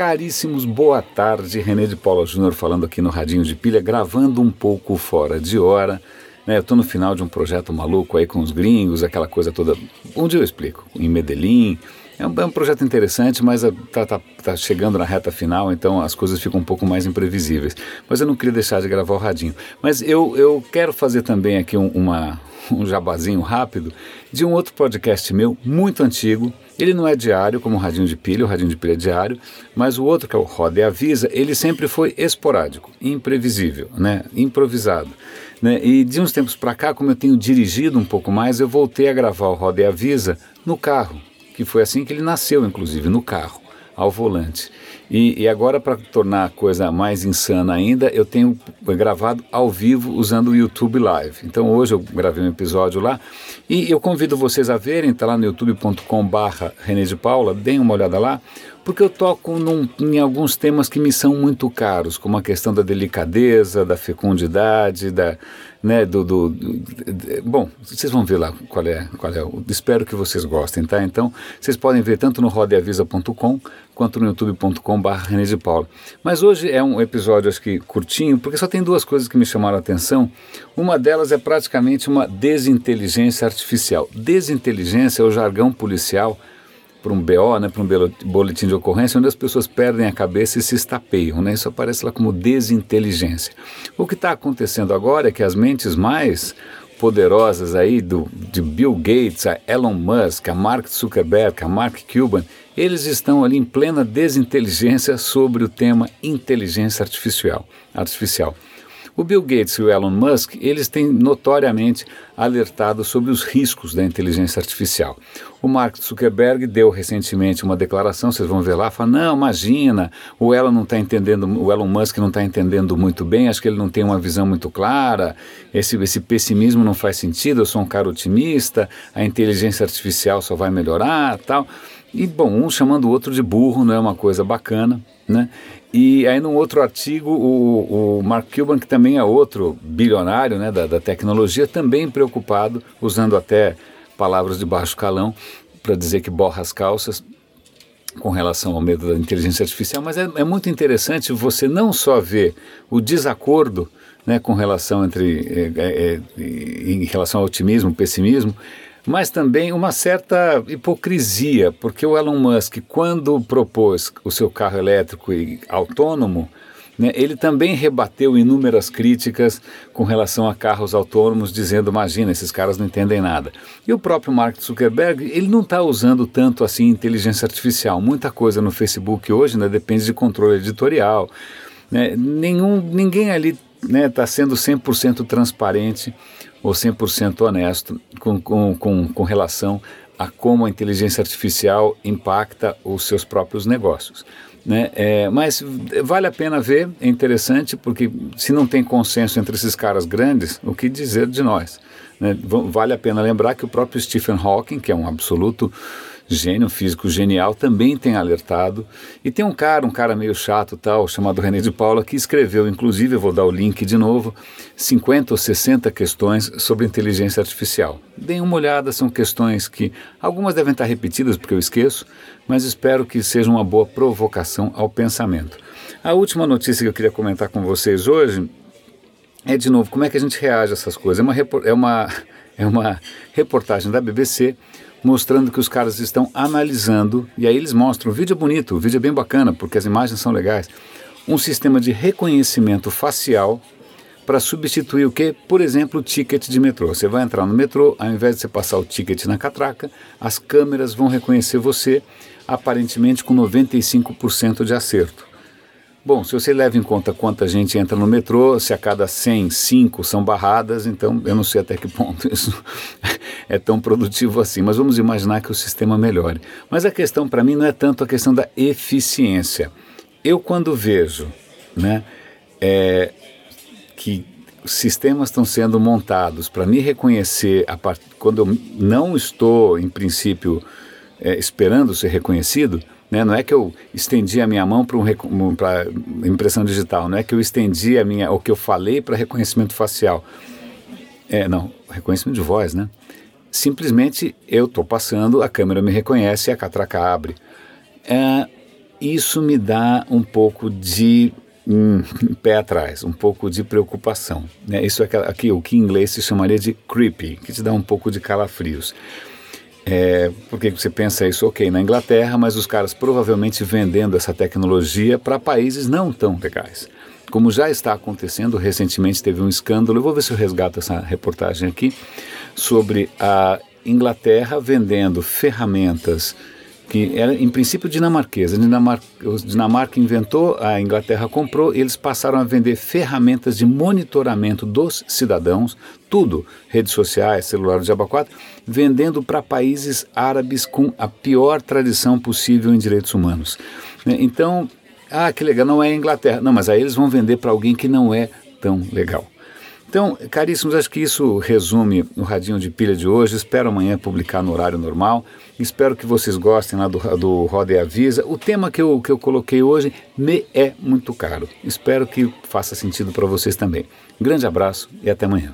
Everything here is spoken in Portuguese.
Caríssimos, boa tarde. René de Paula Júnior falando aqui no Radinho de Pilha, gravando um pouco fora de hora. Né? Eu estou no final de um projeto maluco aí com os gringos, aquela coisa toda. Dia eu explico. Em Medellín. É um, é um projeto interessante, mas está tá, tá chegando na reta final, então as coisas ficam um pouco mais imprevisíveis. Mas eu não queria deixar de gravar o Radinho. Mas eu, eu quero fazer também aqui um, uma, um jabazinho rápido de um outro podcast meu, muito antigo, ele não é diário, como o Radinho de Pilha, o Radinho de Pilha é diário, mas o outro, que é o Roda e Avisa, ele sempre foi esporádico, imprevisível, né? improvisado. Né? E de uns tempos para cá, como eu tenho dirigido um pouco mais, eu voltei a gravar o Roda e Avisa no carro, que foi assim que ele nasceu, inclusive, no carro, ao volante. E, e agora, para tornar a coisa mais insana ainda, eu tenho gravado ao vivo usando o YouTube Live. Então hoje eu gravei um episódio lá e eu convido vocês a verem, está lá no youtube.com/barra René de Paula, deem uma olhada lá, porque eu toco num, em alguns temas que me são muito caros, como a questão da delicadeza, da fecundidade, da né, do, do, do, bom, vocês vão ver lá qual é, qual é, espero que vocês gostem, tá? Então, vocês podem ver tanto no rodeavisa.com quanto no youtube.com barra René de Paula. Mas hoje é um episódio, acho que curtinho, porque só tem duas coisas que me chamaram a atenção. Uma delas é praticamente uma desinteligência artificial. Desinteligência é o jargão policial para um BO, né, para um boletim de ocorrência, onde as pessoas perdem a cabeça e se estapeiam. Né? Isso aparece lá como desinteligência. O que está acontecendo agora é que as mentes mais poderosas aí do, de Bill Gates, a Elon Musk, a Mark Zuckerberg, a Mark Cuban, eles estão ali em plena desinteligência sobre o tema inteligência artificial. artificial. O Bill Gates e o Elon Musk, eles têm notoriamente alertado sobre os riscos da inteligência artificial. O Mark Zuckerberg deu recentemente uma declaração, vocês vão ver lá, fala, não, imagina, o Elon não está entendendo, o Elon Musk não está entendendo muito bem, acho que ele não tem uma visão muito clara, esse, esse pessimismo não faz sentido, eu sou um cara otimista, a inteligência artificial só vai melhorar, tal. E, bom, um chamando o outro de burro não é uma coisa bacana, né? E aí, num outro artigo, o, o Mark Cuban, que também é outro bilionário né, da, da tecnologia, também preocupado, usando até palavras de baixo calão, para dizer que borra as calças com relação ao medo da inteligência artificial, mas é, é muito interessante você não só ver o desacordo né, com relação entre é, é, em relação ao otimismo, pessimismo, mas também uma certa hipocrisia, porque o Elon Musk, quando propôs o seu carro elétrico e autônomo, né, ele também rebateu inúmeras críticas com relação a carros autônomos, dizendo: imagina, esses caras não entendem nada. E o próprio Mark Zuckerberg, ele não está usando tanto assim inteligência artificial. Muita coisa no Facebook hoje né, depende de controle editorial. Né, nenhum, ninguém ali está né, tá sendo 100% transparente ou 100% honesto com, com, com, com relação a como a inteligência artificial impacta os seus próprios negócios. Né? É, mas vale a pena ver, é interessante, porque se não tem consenso entre esses caras grandes, o que dizer de nós? Né? Vale a pena lembrar que o próprio Stephen Hawking, que é um absoluto gênio, um físico genial, também tem alertado. E tem um cara, um cara meio chato tal, chamado René de Paula, que escreveu, inclusive, eu vou dar o link de novo, 50 ou 60 questões sobre inteligência artificial. Deem uma olhada, são questões que algumas devem estar repetidas porque eu esqueço, mas espero que seja uma boa provocação ao pensamento. A última notícia que eu queria comentar com vocês hoje é, de novo, como é que a gente reage a essas coisas. É uma, é uma, é uma reportagem da BBC mostrando que os caras estão analisando, e aí eles mostram, o vídeo é bonito, o vídeo é bem bacana, porque as imagens são legais, um sistema de reconhecimento facial para substituir o que? Por exemplo, o ticket de metrô. Você vai entrar no metrô, ao invés de você passar o ticket na catraca, as câmeras vão reconhecer você, aparentemente com 95% de acerto. Bom, se você leva em conta quanta gente entra no metrô, se a cada 100, 5 são barradas, então eu não sei até que ponto isso é tão produtivo assim. Mas vamos imaginar que o sistema melhore. Mas a questão para mim não é tanto a questão da eficiência. Eu, quando vejo né, é, que sistemas estão sendo montados para me reconhecer part... quando eu não estou, em princípio, é, esperando ser reconhecido né? Não é que eu estendi a minha mão para um, impressão digital, não é que eu estendi a minha, o que eu falei para reconhecimento facial. É, não, reconhecimento de voz, né? Simplesmente eu estou passando, a câmera me reconhece e a catraca abre. É, isso me dá um pouco de um pé atrás, um pouco de preocupação. Né? Isso é aqui, o que em inglês se chamaria de creepy, que te dá um pouco de calafrios. É, porque você pensa isso, ok, na Inglaterra, mas os caras provavelmente vendendo essa tecnologia para países não tão legais. Como já está acontecendo, recentemente teve um escândalo, eu vou ver se eu resgato essa reportagem aqui, sobre a Inglaterra vendendo ferramentas que era em princípio dinamarquesa. Dinamarca, Dinamarca inventou, a Inglaterra comprou, e eles passaram a vender ferramentas de monitoramento dos cidadãos, tudo, redes sociais, celular de aba 4, vendendo para países árabes com a pior tradição possível em direitos humanos. Né, então, ah, que legal, não é a Inglaterra. Não, mas aí eles vão vender para alguém que não é tão legal. Então, caríssimos, acho que isso resume o Radinho de Pilha de hoje. Espero amanhã publicar no horário normal. Espero que vocês gostem lá do, do Roda e Avisa. O tema que eu, que eu coloquei hoje me é muito caro. Espero que faça sentido para vocês também. grande abraço e até amanhã.